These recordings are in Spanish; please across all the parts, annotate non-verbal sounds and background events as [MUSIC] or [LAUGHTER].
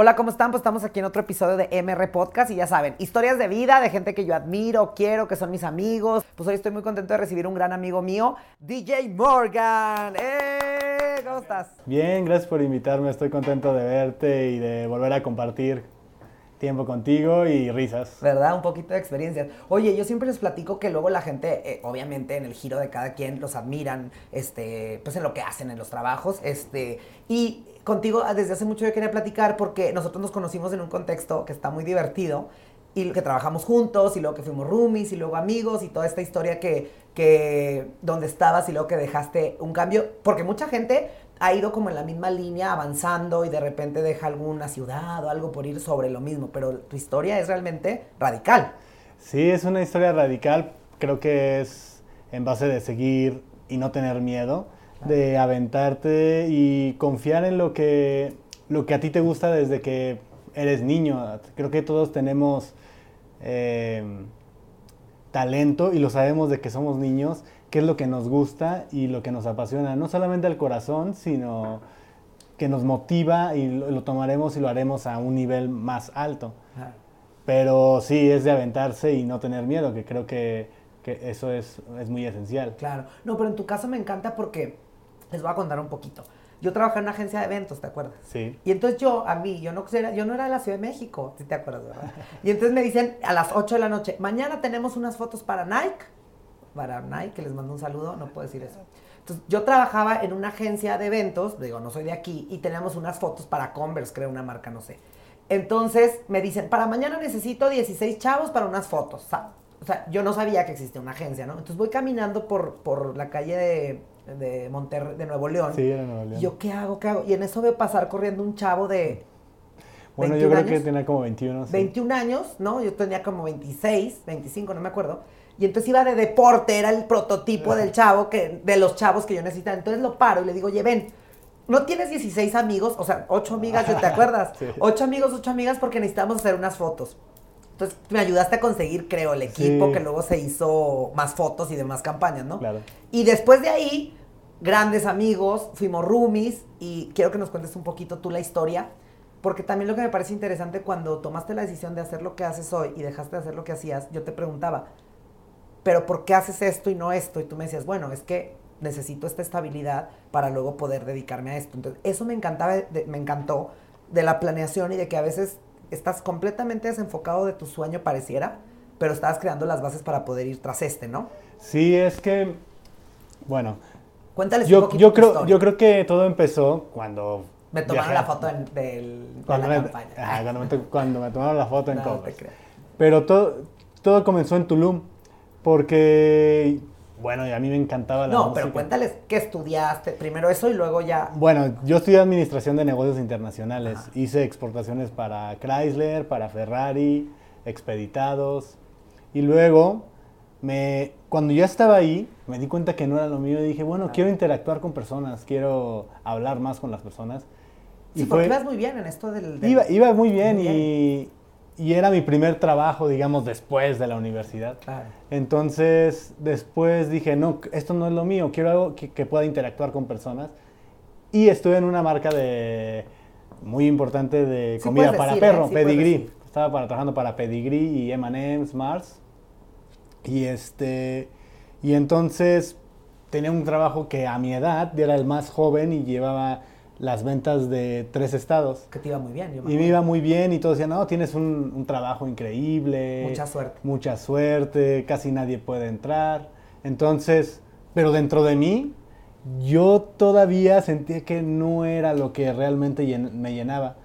Hola, ¿cómo están? Pues estamos aquí en otro episodio de MR Podcast y ya saben, historias de vida de gente que yo admiro, quiero, que son mis amigos. Pues hoy estoy muy contento de recibir un gran amigo mío, DJ Morgan. ¡Eh! ¿Cómo estás? Bien, gracias por invitarme. Estoy contento de verte y de volver a compartir tiempo contigo y risas. ¿Verdad? Un poquito de experiencias. Oye, yo siempre les platico que luego la gente, eh, obviamente en el giro de cada quien, los admiran, este, pues en lo que hacen, en los trabajos, este, y contigo ah, desde hace mucho yo quería platicar porque nosotros nos conocimos en un contexto que está muy divertido y que trabajamos juntos y luego que fuimos roomies y luego amigos y toda esta historia que, que donde estabas y luego que dejaste un cambio, porque mucha gente ha ido como en la misma línea avanzando y de repente deja alguna ciudad o algo por ir sobre lo mismo, pero tu historia es realmente radical. Sí, es una historia radical, creo que es en base de seguir y no tener miedo, de aventarte y confiar en lo que, lo que a ti te gusta desde que eres niño. Creo que todos tenemos eh, talento y lo sabemos de que somos niños qué es lo que nos gusta y lo que nos apasiona, no solamente al corazón, sino que nos motiva y lo, tomaremos y lo haremos a un nivel más alto. Pero sí, es de aventarse y no tener miedo, que creo que, que eso es, es, muy esencial. Claro, no, pero en tu caso me encanta porque les voy a contar un poquito. Yo trabajé en una agencia de eventos, ¿te acuerdas? Sí. Y entonces yo, a mí, yo no, yo no era de la Ciudad de México, si te acuerdas, ¿verdad? Y entonces me dicen a las 8 de la noche, mañana tenemos unas fotos para Nike para Nike, que les mando un saludo, no puedo decir eso. Entonces, yo trabajaba en una agencia de eventos, digo, no soy de aquí, y teníamos unas fotos para Converse, creo, una marca, no sé. Entonces, me dicen, para mañana necesito 16 chavos para unas fotos. O sea, yo no sabía que existía una agencia, ¿no? Entonces voy caminando por, por la calle de, de Monterrey, de Nuevo León. Sí, de Nuevo León. Y yo, ¿qué hago? ¿Qué hago? Y en eso veo pasar corriendo un chavo de. Bueno, yo creo que tenía como 21. 21 años, ¿no? Yo tenía como 26, 25, no me acuerdo. Y entonces iba de deporte, era el prototipo del chavo, que, de los chavos que yo necesitaba. Entonces lo paro y le digo, oye, ven, ¿no tienes 16 amigos? O sea, 8 amigas, ¿te [LAUGHS] acuerdas? 8 amigos, 8 amigas porque necesitamos hacer unas fotos. Entonces me ayudaste a conseguir, creo, el equipo que luego se hizo más fotos y demás campañas, ¿no? Claro. Y después de ahí, grandes amigos, fuimos roomies y quiero que nos cuentes un poquito tú la historia. Porque también lo que me parece interesante cuando tomaste la decisión de hacer lo que haces hoy y dejaste de hacer lo que hacías, yo te preguntaba, pero ¿por qué haces esto y no esto? Y tú me decías, bueno, es que necesito esta estabilidad para luego poder dedicarme a esto. Entonces, eso me encantaba, me encantó de la planeación y de que a veces estás completamente desenfocado de tu sueño, pareciera, pero estabas creando las bases para poder ir tras este, ¿no? Sí, es que, bueno. Cuéntales yo, un poquito yo creo, yo creo que todo empezó cuando me tomaron la foto en, del, cuando de la campaña. cuando, me, [LAUGHS] cuando, me, tomaron la foto en no, Pero todo, todo comenzó en Tulum. Porque, bueno, y a mí me encantaba la No, pero cuéntales qué estudiaste. Primero eso y luego ya. Bueno, yo estudié Administración de Negocios Internacionales. Hice exportaciones para Chrysler, para Ferrari, expeditados. Y luego, me, cuando ya estaba ahí, me di cuenta que no era lo mío y dije, bueno, quiero interactuar con personas, quiero hablar más con las personas. Y sí, porque ibas muy bien en esto del... Iba, iba muy bien, y y era mi primer trabajo, digamos, después de la universidad. Entonces, después dije, no, esto no es lo mío, quiero algo que, pueda interactuar con personas. Y estuve en una marca de muy importante de comida para perro, ¿eh? Pedigree. Estaba para, trabajando para Pedigree y M&M's, Mars. Y este y entonces tenía un trabajo que a mi edad era el más joven y llevaba las ventas de tres estados. Que te iba muy bien. y me iba muy bien y todos decían, no, tienes un, trabajo increíble. Mucha suerte. Mucha suerte, casi nadie puede entrar. Entonces, pero dentro de mí, yo todavía sentía que no era lo que realmente me llenaba.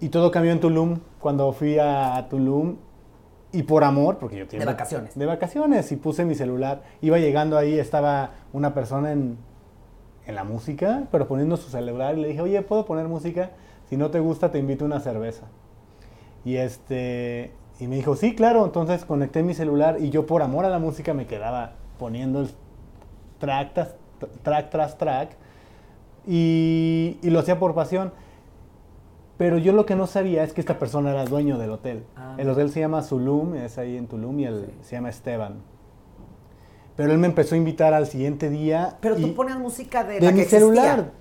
Y todo cambió en Tulum, cuando fui a, Tulum y por amor, porque yo tenía... De vacaciones. De vacaciones y puse mi celular. Iba llegando ahí, estaba una persona en en la música, pero poniendo su celular y le dije, oye, ¿puedo poner música? Si no te gusta, te invito a una cerveza. Y este, y me dijo, sí, claro, entonces conecté mi celular y yo por amor a la música me quedaba poniendo el track tras track, tras track y, y, lo hacía por pasión. Pero yo lo que no sabía es que esta persona era dueño del hotel. Ah. el hotel se llama Zulum, es ahí en Tulum, y él se llama Esteban. Pero él me empezó a invitar al siguiente día. Pero tú ponías música de, de la mi que celular.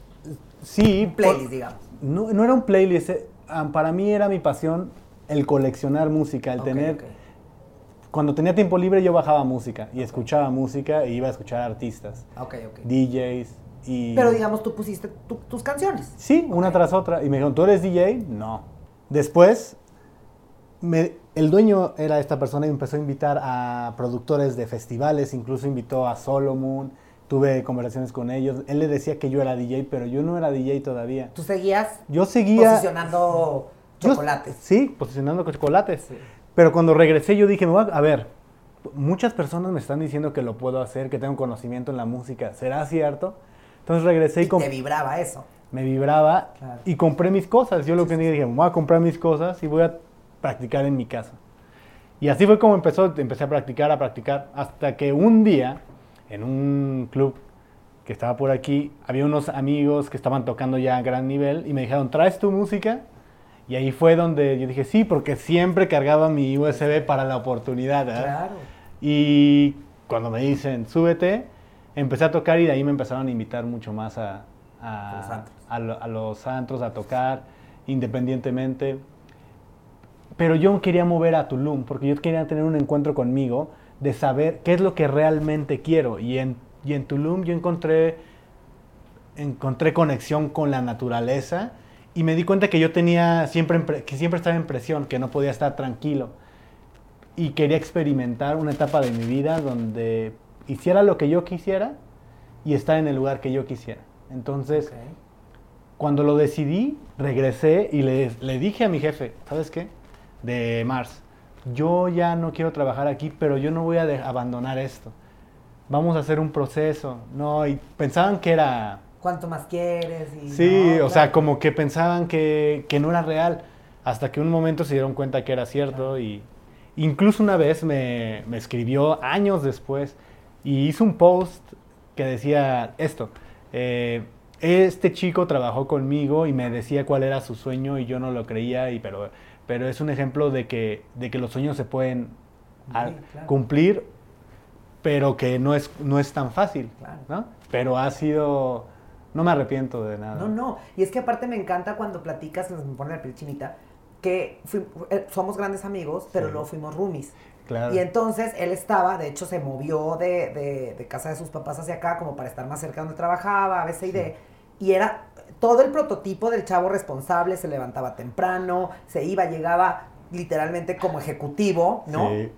Sí. Un playlist, digamos. No, no era un playlist. Eh, ah, para mí era mi pasión el coleccionar música, el tener... Cuando tenía tiempo libre yo bajaba música y escuchaba música e iba a escuchar artistas, Ok, ok. DJs y... Pero digamos, tú pusiste tu- tus canciones. Sí, una Ok. tras otra. Y me dijeron, ¿tú eres DJ? No. Después, me- el dueño era esta persona y empezó a invitar a productores de festivales, incluso invitó a Solomon, tuve conversaciones con ellos. Él le decía que yo era DJ, pero yo no era DJ todavía. Tú seguías Yo seguía... posicionando yo- chocolates. sí, posicionando chocolates. Sí. Pero cuando regresé yo dije, me voy a, a ver, muchas personas me están diciendo que lo puedo hacer, que tengo conocimiento en la música. ¿Será cierto? Entonces regresé y, Y te vibraba eso. me vibraba Claro. y compré mis cosas. Yo lo que dije, voy a comprar mis cosas y voy a practicar en mi casa. Y así fue como empezó, empecé a practicar, a practicar, hasta que un día, en un club que estaba por aquí, había unos amigos que estaban tocando ya a gran nivel y me dijeron, ¿traes tu música? Y ahí fue donde yo dije, sí, porque siempre cargaba mi USB para la oportunidad. ¿verdad? Claro. Y cuando me dicen, súbete, empecé a tocar y de ahí me empezaron a invitar mucho más a, a- los antros. a los antros, a tocar independientemente. Pero yo quería mover a Tulum, porque yo quería tener un encuentro conmigo de saber qué es lo que realmente quiero. Y en, y en Tulum yo encontré, encontré conexión con la naturaleza y me di cuenta que yo tenía siempre, que siempre estaba en presión, que no podía estar tranquilo. Y quería experimentar una etapa de mi vida donde hiciera lo que yo quisiera y estar en el lugar que yo quisiera. Entonces, Ok. cuando lo decidí, regresé y le, le dije a mi jefe, ¿sabes qué? De Mars, yo ya no quiero trabajar aquí, pero yo no voy a de- abandonar esto. Vamos a hacer un proceso. No, y pensaban que era... ¿Cuánto más quieres? Y Sí, no, o sea, como que pensaban que, que no era real, hasta que un momento se dieron cuenta que era cierto y incluso una vez me, me escribió años después y hizo un post que decía esto, eh, este chico trabajó conmigo y me decía cuál era su sueño y yo no lo creía, y, pero, pero es un ejemplo de que, de que los sueños se pueden Sí, claro. cumplir, pero que no es, no es tan fácil, Claro. ¿no? Pero ha sido... No me arrepiento de nada. No, no. Y es que aparte me encanta cuando platicas, me pone la piel chinita, que fui- eh, somos grandes amigos, pero Sí. luego fuimos roomies. Claro. Y entonces él estaba, de hecho se movió de, de- de casa de sus papás hacia acá como para estar más cerca donde trabajaba, a veces de y era todo el prototipo del chavo responsable, se levantaba temprano, se iba, llegaba literalmente como ejecutivo, ¿no? Sí.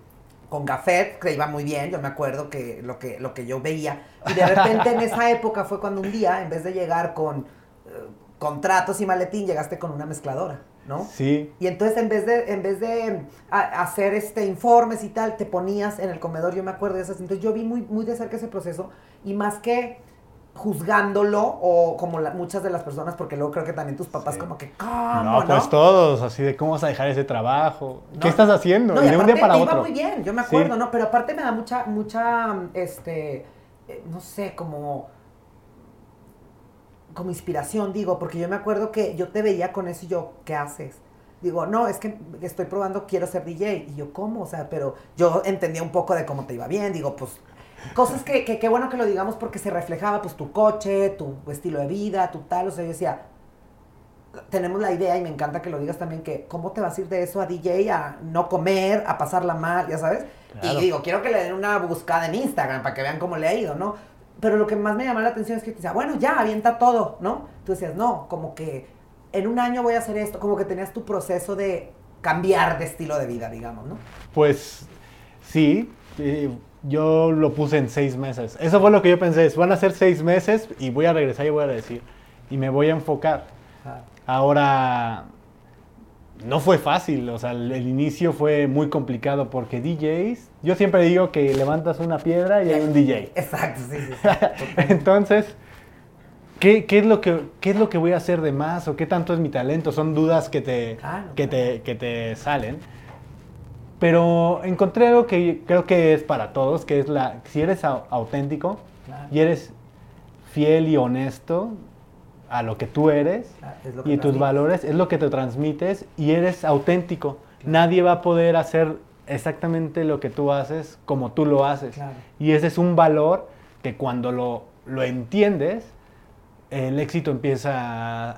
con Gafet, que iba muy bien, yo me acuerdo que lo que, lo que yo veía. Y de repente en esa época fue cuando un día, en vez de llegar con eh, contratos y maletín, llegaste con una mezcladora, ¿no? Sí, Y entonces en vez de, en vez de hacer este informes y tal, te ponías en el comedor, yo me acuerdo de esas. Entonces yo vi muy, muy de cerca ese proceso y más que juzgándolo o como la- muchas de las personas, porque luego creo que también tus papás Sí. como que, ¿cómo, no, pues todos, así de cómo vas a dejar ese trabajo, No. ¿qué estás haciendo? No, y y de un día para iba otro. muy bien, yo me Sí. acuerdo, ¿no? Pero aparte me da mucha, mucha, este, eh, no sé, como, como inspiración, digo, porque yo me acuerdo que yo te veía con eso y yo, ¿qué haces? Digo, no, es que estoy probando, quiero ser DJ. Y yo, ¿cómo? O sea, pero yo entendía un poco de cómo te iba bien. Digo, pues, cosas que, que bueno que lo digamos porque se reflejaba, pues, tu coche, tu estilo de vida, tu tal. O sea, yo decía, tenemos la idea y me encanta que lo digas también que cómo te vas a ir de eso a DJ a no comer, a pasarla mal, ya sabes. Claro. Y digo, quiero que le den una buscada en Instagram para que vean cómo le ha ido, ¿no? Pero lo que más me llamaba la atención es que te decía, bueno, ya, avienta todo, ¿no? Tú decías, no, como que en un año voy a hacer esto, como que tenías tu proceso de cambiar de estilo de vida, digamos, ¿no? Pues sí, eh, yo lo puse en seis meses. Eso fue lo que yo pensé, es, van a ser seis meses y voy a regresar y voy a decir, y me voy a enfocar. Ahora, no fue fácil, o sea, el, el inicio fue muy complicado porque DJs, yo siempre digo que levantas una piedra y hay un DJ. [LAUGHS] Exacto, sí, sí. sí. [LAUGHS] Entonces, ¿qué, qué es lo que, ¿qué es lo que voy a hacer de más o qué tanto es mi talento? Son dudas que te, Claro, que te, que te salen. Pero encontré algo que creo que es para todos, que es la, si eres au- auténtico Claro. y eres fiel y honesto a lo que tú eres Claro, lo que y tus valores, es lo que te transmites y eres auténtico. Nadie va a poder hacer exactamente lo que tú haces como tú lo haces. Claro. Y ese es un valor que cuando lo, lo entiendes, el éxito empieza a,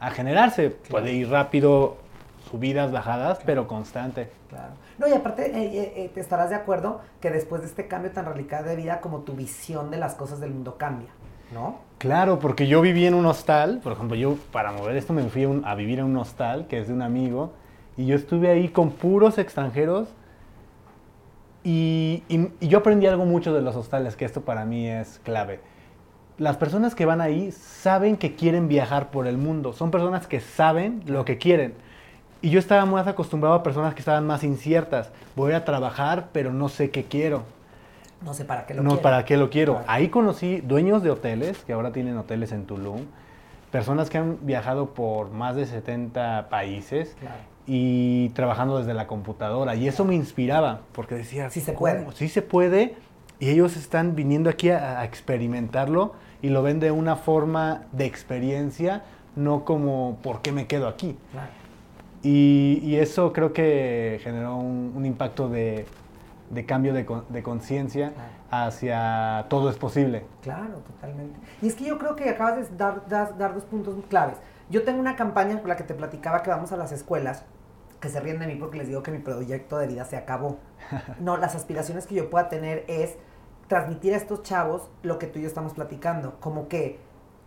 a- a generarse. Puede ir rápido, subidas, bajadas, pero constante. Claro. No, y aparte, eh, eh, eh, te estarás de acuerdo que después de este cambio tan radical de vida, como tu visión de las cosas del mundo cambia, ¿no? Claro, porque yo viví en un hostal, por ejemplo, yo para mover esto me fui a, un- a vivir en un hostal que es de un amigo y yo estuve ahí con puros extranjeros y, y- y yo aprendí algo mucho de los hostales, que esto para mí es clave. Las personas que van ahí saben que quieren viajar por el mundo, son personas que saben lo que quieren. Y yo estaba más acostumbrado a personas que estaban más inciertas. Voy a trabajar, pero no sé qué quiero. No sé para qué lo No, quieren. ¿para qué lo quiero? Claro. Ahí conocí dueños de hoteles, que ahora tienen hoteles en Tulum, personas que han viajado por más de 70 países Claro. y trabajando desde la computadora. Y eso me inspiraba, porque decía, Sí se "¿Cómo? puede". Sí se puede. Y ellos están viniendo aquí a, a experimentarlo y lo ven de una forma de experiencia, no como, ¿por qué me quedo aquí? Claro. Y, y eso creo que generó un, un impacto de, de cambio de, con- de conciencia Claro. hacia todo es posible. Claro, totalmente. Y es que yo creo que acabas de dar, dar, dar dos puntos claves. Yo tengo una campaña por la que te platicaba que vamos a las escuelas, que se ríen de mí porque les digo que mi proyecto de vida se acabó. [LAUGHS] No, las aspiraciones que yo pueda tener es transmitir a estos chavos lo que tú y yo estamos platicando, como que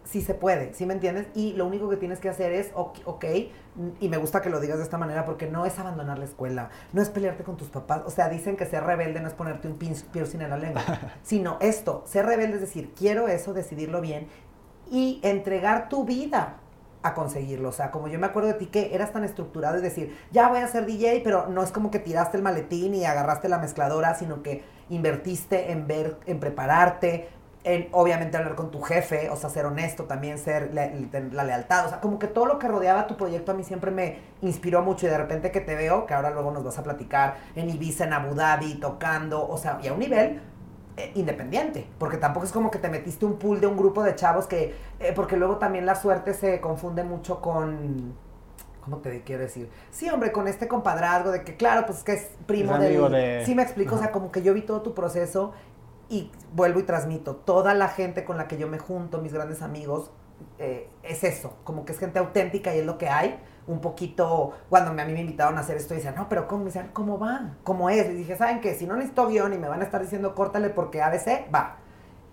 sí se puede, ¿sí me entiendes? Y lo único que tienes que hacer es, ok, ok, y me gusta que lo digas de esta manera porque no es abandonar la escuela, no es pelearte con tus papás, o sea, dicen que ser rebelde no es ponerte un pin- piercing en la lengua, [LAUGHS] sino esto, ser rebelde es decir, quiero eso, decidirlo bien y entregar tu vida a conseguirlo. O sea, como yo me acuerdo de ti que eras tan estructurado y decir, ya voy a ser DJ, pero no es como que tiraste el maletín y agarraste la mezcladora, sino que invertiste en ver, en prepararte, en obviamente hablar con tu jefe, o sea, ser honesto también, ser la, la lealtad, o sea, como que todo lo que rodeaba tu proyecto a mí siempre me inspiró mucho y de repente que te veo, que ahora luego nos vas a platicar en Ibiza, en Abu Dhabi, tocando, o sea, y a un nivel eh, independiente, porque tampoco es como que te metiste un pool de un grupo de chavos que, eh, porque luego también la suerte se confunde mucho con, ¿cómo te quiero decir? Sí, hombre, con este compadrazgo de que, claro, pues es que es primo Es del... de- Sí me explico, o sea, como que yo vi todo tu proceso y vuelvo y transmito. Toda la gente con la que yo me junto, mis grandes amigos, eh, es eso, como que es gente auténtica y es lo que hay. Un poquito, cuando a mí me invitaron a hacer esto, decían, no, pero ¿cómo? Me decían, ¿cómo va? ¿Cómo es? Y dije, ¿saben qué? Si no necesito guion y me van a estar diciendo, córtale porque ABC, va.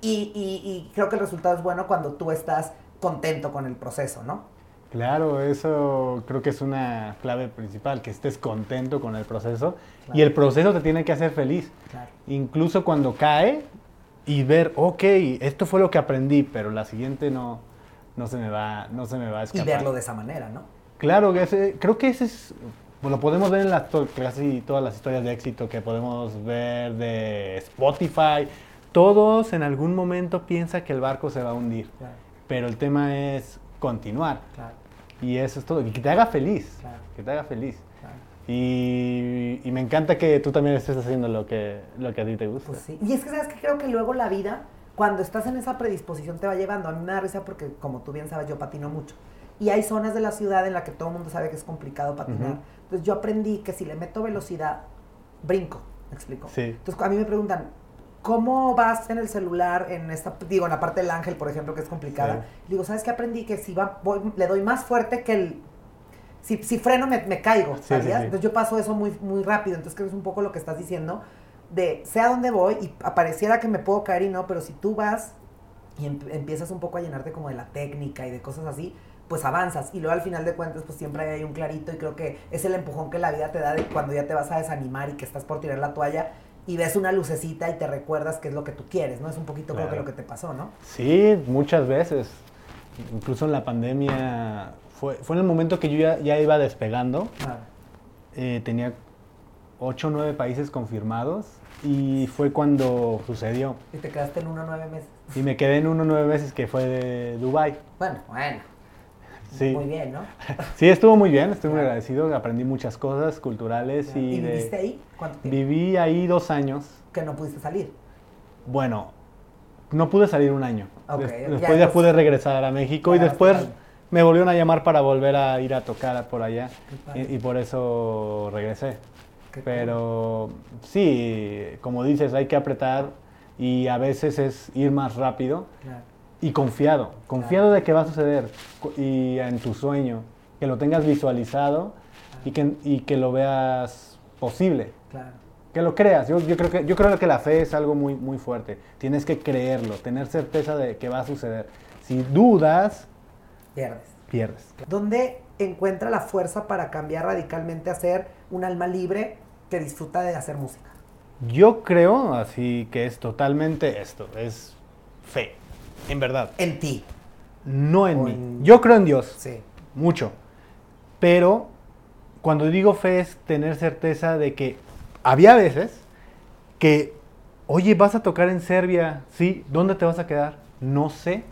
Y creo que el resultado es bueno cuando tú estás contento con el proceso, ¿no? Claro, eso creo que es una clave principal, que estés contento con el proceso Claro. y el proceso te tiene que hacer feliz. Claro. Incluso cuando cae y ver, ok, esto fue lo que aprendí, pero la siguiente no, no, se, me va, no se me va a Y escapar. verlo de esa manera, ¿no? Claro, ese- creo que ese es, pues, lo podemos ver en las, casi todas las historias de éxito que podemos ver de Spotify. Todos en algún momento piensan que el barco se va a hundir, Claro, pero el tema es continuar. claro, Y eso es todo, y que te haga feliz, Claro. que te haga feliz. claro. Y, y me encanta que tú también estés haciendo lo que, lo que a ti te gusta. Pues sí. Y es que, ¿sabes que Creo que luego la vida, cuando estás en esa predisposición, te va llevando. A mí me da risa porque, como tú bien sabes, yo patino mucho. Y hay zonas de la ciudad en la que todo el mundo sabe que es complicado patinar. Entonces yo aprendí que si le meto velocidad, brinco. ¿Me explico? Sí. Entonces a mí me preguntan, ¿cómo vas en el celular en esta, digo, en la parte del ángel, por ejemplo, que es complicada? Sí. Digo, ¿sabes qué aprendí? Que si va, voy- le doy más fuerte que el... Si, si freno me, me caigo, Sí, ¿sabías? sí. Entonces yo paso eso muy, muy rápido. Entonces creo que es un poco lo que estás diciendo de sé a dónde voy y apareciera que me puedo caer y no, pero si tú vas y em- empiezas un poco a llenarte como de la técnica y de cosas así, pues avanzas. Y luego al final de cuentas, pues siempre hay un clarito y creo que es el empujón que la vida te da de cuando ya te vas a desanimar y que estás por tirar la toalla y ves una lucecita y te recuerdas qué es lo que tú quieres, ¿no? Es un poquito creo que lo que te pasó, ¿no? Sí, muchas veces. Incluso en la pandemia, fue, fue en el momento que yo ya, ya iba despegando. Eh, tenía 8 o 9 países confirmados y fue cuando sucedió. Y te quedaste en uno nueve meses. Y me quedé en uno o nueve meses que fue de Dubai. Bueno, bueno. Sí. Muy bien, ¿no? [LAUGHS] Sí, estuvo muy bien, estoy muy agradecido, aprendí muchas cosas culturales y, ¿Y de- viviste ahí? ¿Cuánto tiempo? viví ahí dos años. Que no pudiste salir. Bueno, no pude salir un año. Ok, Des- ya después ya, pude regresar a México y después me volvieron a llamar para volver a ir a tocar por allá y, y por eso regresé. Qué cool. Pero sí, como dices, hay que apretar y a veces es ir más rápido. Claro. Y confiado, confiado de que va a suceder y en tu sueño, que lo tengas visualizado y que, y que lo veas posible, Claro. que lo creas. Yo, yo creo que, yo creo que la fe es algo muy, muy fuerte. Tienes que creerlo, tener certeza de que va a suceder. Si dudas, Pierdes. pierdes. ¿Dónde encuentra la fuerza para cambiar radicalmente a ser un alma libre que disfruta de hacer música? Yo creo así que es totalmente esto, es fe, en verdad, En ti. no en O mí. en- Yo creo en Dios, Sí. mucho, pero cuando digo fe es tener certeza de que había veces que, oye, vas a tocar en Serbia, sí, ¿dónde te vas a quedar? No sé.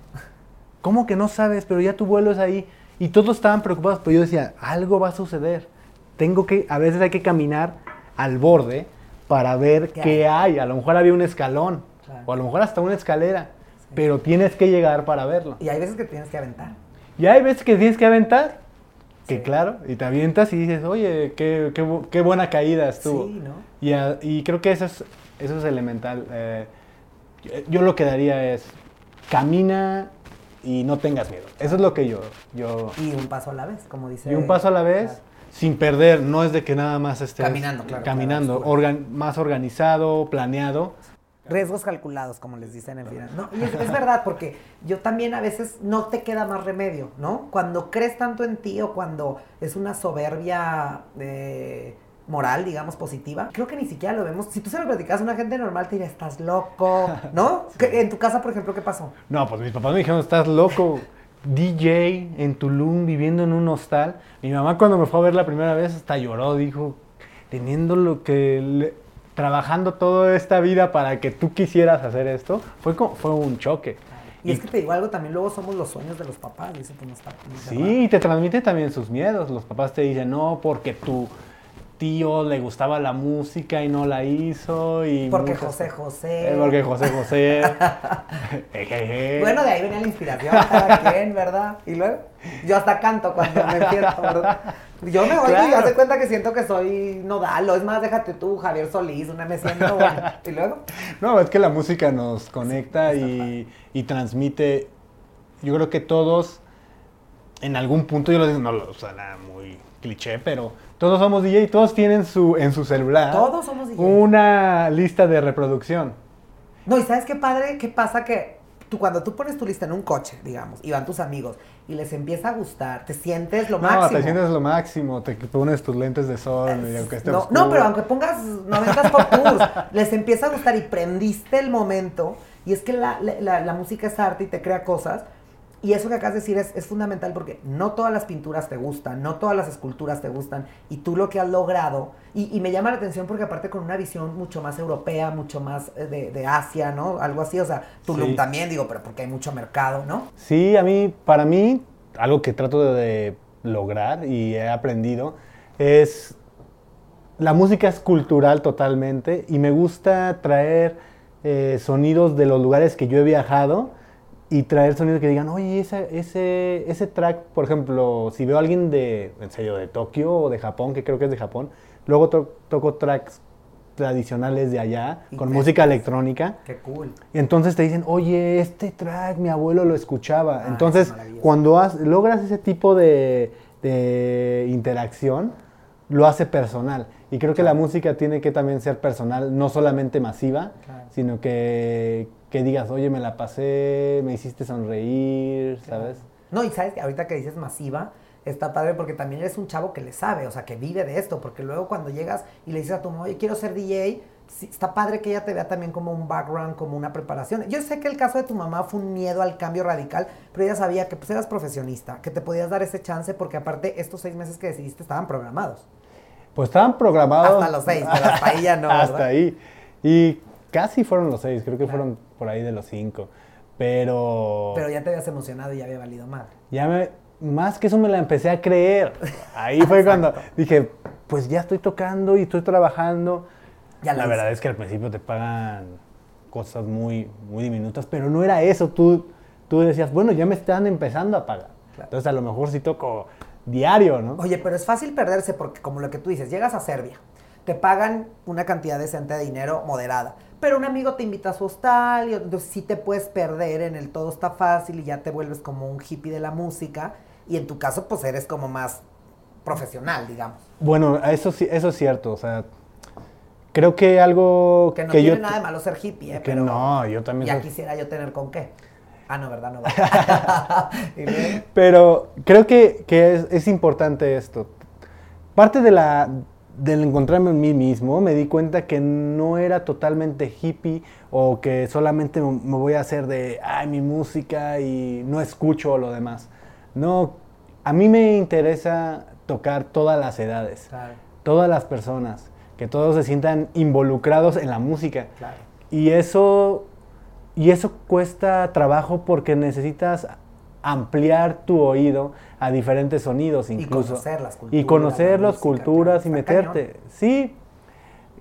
¿Cómo que no sabes? Pero ya tu vuelo es ahí. Y todos estaban preocupados, pero yo decía, algo va a suceder. Tengo que, a veces hay que caminar al borde para ver ¿Qué qué, hay? A lo mejor había un escalón, Claro. o a lo mejor hasta una escalera, pero tienes que llegar para verlo. Y hay veces que tienes que aventar. Y hay veces que tienes que aventar, que Sí. claro, y te avientas y dices, oye, qué, qué qué buena caída estuvo. Sí, ¿no? Y, a- y creo que eso es, eso es elemental. Eh, yo- yo lo que daría es, camina y no tengas miedo. Eso es lo que yo... yo Y un paso a la vez, como dice. y un paso a la vez, Claro. sin perder, no es de que nada más estés... Caminando, claro, Caminando, claro, organ- más organizado, planeado. Riesgos calculados, como les dicen en final. No, y es, es verdad, porque yo también a veces no te queda más remedio, ¿no? Cuando crees tanto en ti o cuando es una soberbia eh, moral, digamos, positiva, creo que ni siquiera lo vemos. Si tú se lo platicas a una gente normal, te diría, estás loco, ¿no? [LAUGHS] ¿Qué- En tu casa, por ejemplo, ¿qué pasó? No, pues mis papás me dijeron, estás loco. DJ en Tulum, viviendo en un hostal. Mi mamá cuando me fue a ver la primera vez hasta lloró, dijo, teniendo lo que... le- trabajando toda esta vida para que tú quisieras hacer esto, fue, como, fue un choque. Y es que te digo algo, también luego somos los sueños de los papás, y eso pues no está no está raro. Sí, y te transmite también sus miedos. Los papás te dicen, no, porque tu tío le gustaba la música y no la hizo. Y Porque muchas José. José. Eh, porque José José. [LAUGHS] [LAUGHS] Bueno, de ahí venía la inspiración, cada [LAUGHS] quien, ¿verdad? Y luego, yo hasta canto cuando me ¿verdad? Yo me oigo y Claro. hace cuenta que siento que soy Nodal, o es más, déjate tú, Javier Solís, una me siento, bueno. Y luego, No, es que la música nos conecta y, y transmite. Yo creo que todos, en algún punto, yo lo digo, no lo suena muy cliché, pero todos somos DJ y todos tienen su, en su celular todos somos DJ. una lista de reproducción. No, y ¿sabes qué padre? ¿Qué pasa? Que tú, cuando tú pones tu lista en un coche, digamos, y van tus amigos, y les empieza a gustar, te sientes lo no, máximo. te sientes lo máximo, te pones tus lentes de sol y aunque esté no, oscuro. no, pero aunque pongas 90 pop tours, les empieza a gustar y prendiste el momento. Y es que la- la música es arte y te crea cosas. Y eso que acabas de decir es, es fundamental porque no todas las pinturas te gustan, no todas las esculturas te gustan. Y tú lo que has logrado, y, y me llama la atención porque aparte con una visión mucho más europea, mucho más eh, de, de Asia, ¿no? Algo así, o sea, Tulum Sí. también, digo, pero porque hay mucho mercado, ¿no? Sí, a mí, para mí, algo que trato de, de lograr y he aprendido es la música es cultural totalmente y me gusta traer eh, sonidos de los lugares que yo he viajado y traer sonidos que digan, oye, ese, ese, ese track, por ejemplo, si veo a alguien de, en serio, de Tokio o de Japón, que creo que es de Japón, luego to- toco tracks tradicionales de allá Y con música electrónica. Qué cool. Y entonces te dicen, oye, este track mi abuelo lo escuchaba. Ah, entonces, es cuando has- logras ese tipo de, de interacción, lo hace personal. Y creo que la música tiene que también ser personal, no solamente masiva, Claro. sino que, que digas, oye, me la pasé, me hiciste sonreír, ¿sabes? No, y sabes que ahorita que dices masiva, está padre porque también eres un chavo que le sabe, o sea, que vive de esto, porque luego cuando llegas y le dices a tu mamá, oye, quiero ser DJ, sí, está padre que ella te vea también como un background, como una preparación. Yo sé que el caso de tu mamá fue un miedo al cambio radical, pero ella sabía que pues eras profesionista, que te podías dar ese chance porque aparte estos seis meses que decidiste estaban programados. Pues estaban programados. Hasta los seis, pero hasta ahí ya no, [LAUGHS] hasta ¿verdad? ahí. Y casi fueron los seis, creo que Claro. fueron por ahí de los cinco. Pero, Pero ya te habías emocionado y ya había valido madre. ya me, más que eso me la empecé a creer. Ahí fue cuando dije, pues ya estoy tocando y estoy trabajando. Ya la verdad hice. es que al principio te pagan cosas muy, muy diminutas, pero no era eso. Tú, tú decías, bueno, ya me están empezando a pagar. Claro. Entonces a lo mejor sí toco diario, ¿no? Oye, pero es fácil perderse porque como lo que tú dices, llegas a Serbia, te pagan una cantidad decente de dinero moderada. Pero un amigo te invita a su hostal y entonces sí te puedes perder en el todo está fácil y ya te vuelves como un hippie de la música. Y en tu caso, pues eres como más profesional, digamos. Bueno, eso sí, eso es cierto. O sea, creo que algo Que no que tiene yo nada de malo ser hippie, ¿eh? que Pero no, yo también Ya soy- quisiera yo tener con qué. Ah, no, ¿verdad? No. [LAUGHS] [LAUGHS] luego, Pero creo que, que es, es importante esto. Parte de la, del encontrarme en mí mismo, me di cuenta que no era totalmente hippie o que solamente me voy a hacer de, ay, mi música y no escucho lo demás. No, a mí me interesa tocar todas las edades, claro, todas las personas, que todos se sientan involucrados en la música. claro. Y eso, y eso cuesta trabajo porque necesitas ampliar tu oído a diferentes sonidos Y incluso. conocer las Y culturas, conocer la las culturas y meterte. Sí,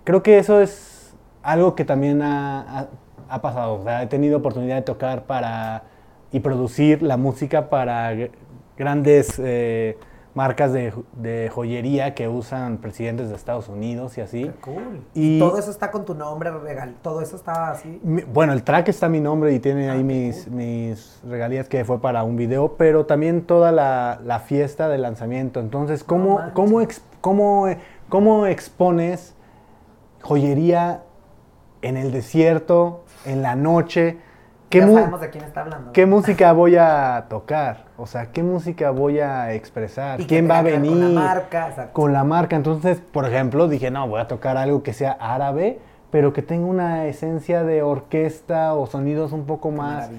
creo que eso es algo que también ha, ha- ha pasado. O sea, he tenido oportunidad de tocar para y producir la música para gr- grandes eh, marcas de, jo- de joyería que usan presidentes de Estados Unidos y así. Qué cool. Y- Y todo eso está con tu nombre, regal, todo eso está así. Mi- Bueno, el track está mi nombre y tiene Ah, ahí mis, cool. mis regalías que fue para un video, pero también toda la, la fiesta de lanzamiento. Entonces, ¿cómo, cómo, cómo, cómo expones joyería en el desierto, en la noche? ¿Qué, ya sabemos de quién está hablando. qué música voy a tocar? O sea, ¿qué música voy a expresar? Y ¿Quién va a venir? Con la marca, exacto. con la marca. Entonces, por ejemplo, dije, no, voy a tocar algo que sea árabe, pero que tenga una esencia de orquesta o sonidos un poco más,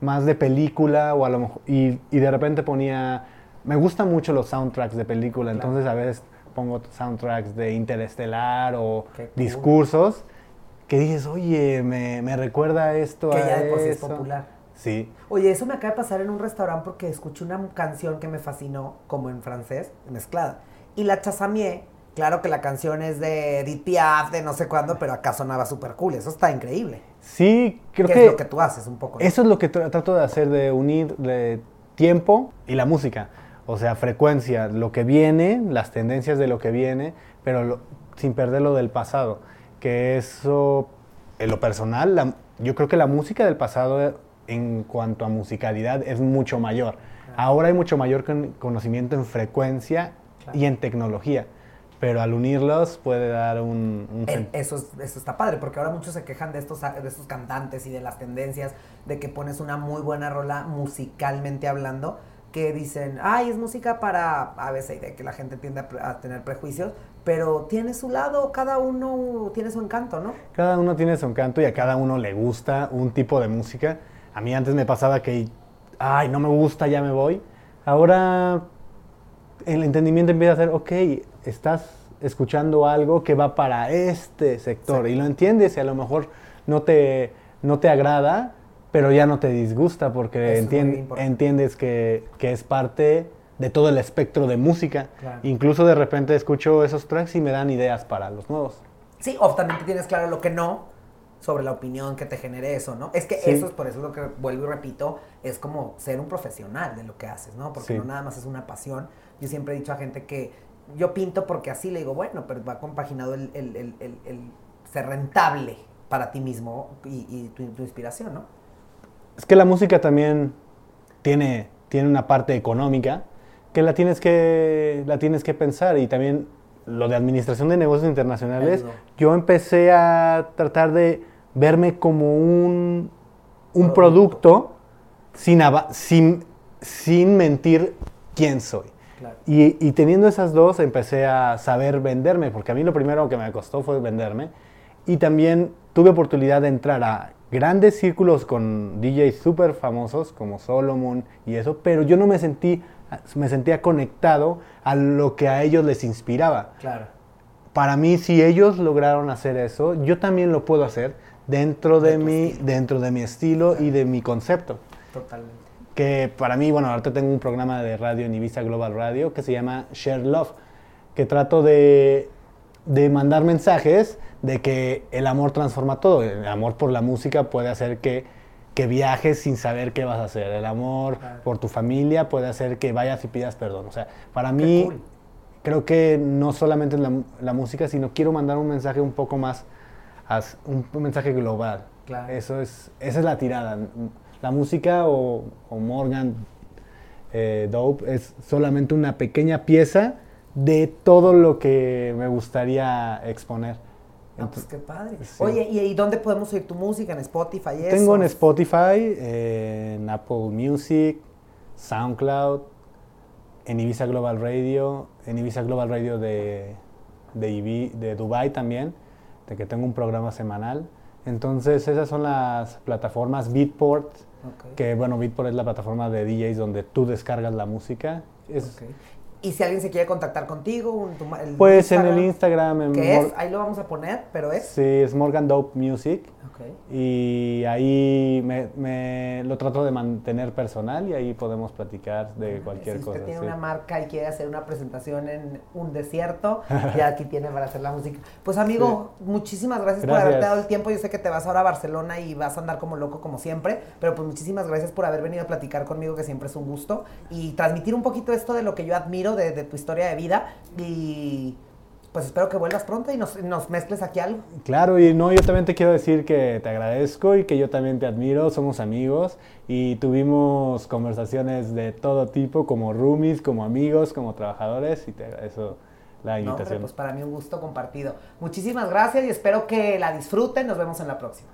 más de película o a lo mejor, y, y de repente ponía, me gustan mucho los soundtracks de película, Claro. entonces a veces pongo soundtracks de Interestelar o Qué cool. Que dices, oye, me, me recuerda esto Que a ya de por sí es eso". popular. Sí. Oye, eso me acaba de pasar en un restaurante porque escuché una canción que me fascinó, como en francés, mezclada. Y la chasamié, claro que la canción es de Edith Piaf, de no sé cuándo, pero acá sonaba súper cool. Eso está increíble. Sí, creo ¿Qué que... es lo que tú haces un poco? ¿no? Eso es lo que tra- trato de hacer, de unir de tiempo y la música. O sea, frecuencia, lo que viene, las tendencias de lo que viene, pero lo- sin perder lo del pasado. Que eso, en lo personal, la- yo creo que la música del pasado en cuanto a musicalidad es mucho mayor. Ahora hay mucho mayor con- conocimiento en frecuencia Claro. y en tecnología, pero al unirlos puede dar un... sen- eso, es- eso está padre, porque ahora muchos se quejan de estos, de estos cantantes y de las tendencias, de que pones una muy buena rola musicalmente hablando, que dicen, ay, es música para A, D, que la gente tiende a tener prejuicios, pero tiene su lado, cada uno tiene su encanto, ¿no? Cada uno tiene su encanto y a cada uno le gusta un tipo de música. A mí antes me pasaba que, ay, no me gusta, ya me voy. Ahora el entendimiento empieza a ser, ok, estás escuchando algo que va para este sector y lo entiendes y a lo mejor no te, no te agrada, pero ya no te disgusta porque entiendes que, que es parte de todo el espectro de música. Claro. Incluso de repente escucho esos tracks y me dan ideas para los nuevos. Sí, o también tienes claro lo que no sobre la opinión que te genere eso, ¿no? Es que Sí. eso es por eso lo que vuelvo y repito, es como ser un profesional de lo que haces, ¿no? Porque Sí. no nada más es una pasión. Yo siempre he dicho a gente que yo pinto porque así le digo, bueno, pero va compaginado el, el- el- el- el ser rentable para ti mismo y, y tu, tu inspiración, ¿no? Es que la música también tiene, tiene una parte económica que la tienes que, la tienes que pensar y también lo de administración de negocios internacionales, yo empecé a tratar de verme como un, un Producto. producto sin, sin, sin mentir quién soy. Claro. Y, y teniendo esas dos empecé a saber venderme, porque a mí lo primero que me costó fue venderme. Y también tuve oportunidad de entrar a grandes círculos con DJs súper famosos como Solomon y eso, pero yo no me sentí, me sentía conectado a lo que a ellos les inspiraba. Claro. Para mí, si ellos lograron hacer eso, yo también lo puedo hacer dentro de, De mi, estilo. dentro de mi estilo y de mi concepto Totalmente. que para mí, bueno, ahorita tengo un programa de radio en Ibiza Global Radio que se llama Share Love, que trato de, de mandar mensajes de que el amor transforma todo. El amor por la música puede hacer que, que viajes sin saber qué vas a hacer. El amor por tu familia puede hacer que vayas y pidas perdón. O sea, para mí, cool. creo que no solamente en la, la música, sino quiero mandar un mensaje un poco más, un, un mensaje global. Claro. Eso es, esa es la tirada. La música o, o Morgan eh, Dope es solamente una pequeña pieza de todo lo que me gustaría exponer. Ah, pues qué padre. sí. Oye, ¿y, y dónde podemos oír tu música? ¿En Spotify? tengo en? Spotify, eh, en Apple Music, SoundCloud, en Ibiza Global Radio, en Ibiza Global Radio de, de, Ibi- de Dubai también, de que tengo un programa semanal. Entonces esas son las plataformas Beatport, que bueno, Beatport es la plataforma de DJs donde tú descargas la música. Es. Y si alguien se quiere contactar contigo, un- tu el Pues en el Instagram, en ¿Qué es? Ahí lo vamos a poner, pero es. sí, es Morgan Dope Music. Y ahí me, me lo trato de mantener personal y ahí podemos platicar de cualquier si cosa. usted tiene sí. una marca y quiere hacer una presentación en un desierto, [LAUGHS] ya aquí tiene para hacer la música. Pues amigo, muchísimas gracias, por haberte dado el tiempo. Yo sé que te vas ahora a Barcelona y vas a andar como loco como siempre, pero pues muchísimas gracias por haber venido a platicar conmigo, que siempre es un gusto, y transmitir un poquito esto de lo que yo admiro de, de tu historia de vida. Y pues espero que vuelvas pronto y nos, nos mezcles aquí algo. Claro, y no, yo también te quiero decir que te agradezco y que yo también te admiro, somos amigos y tuvimos conversaciones de todo tipo, como roomies, como amigos, como trabajadores y te agradezco la No, invitación. pues para mí un gusto compartido. Muchísimas gracias y espero que la disfruten. Nos vemos en la próxima.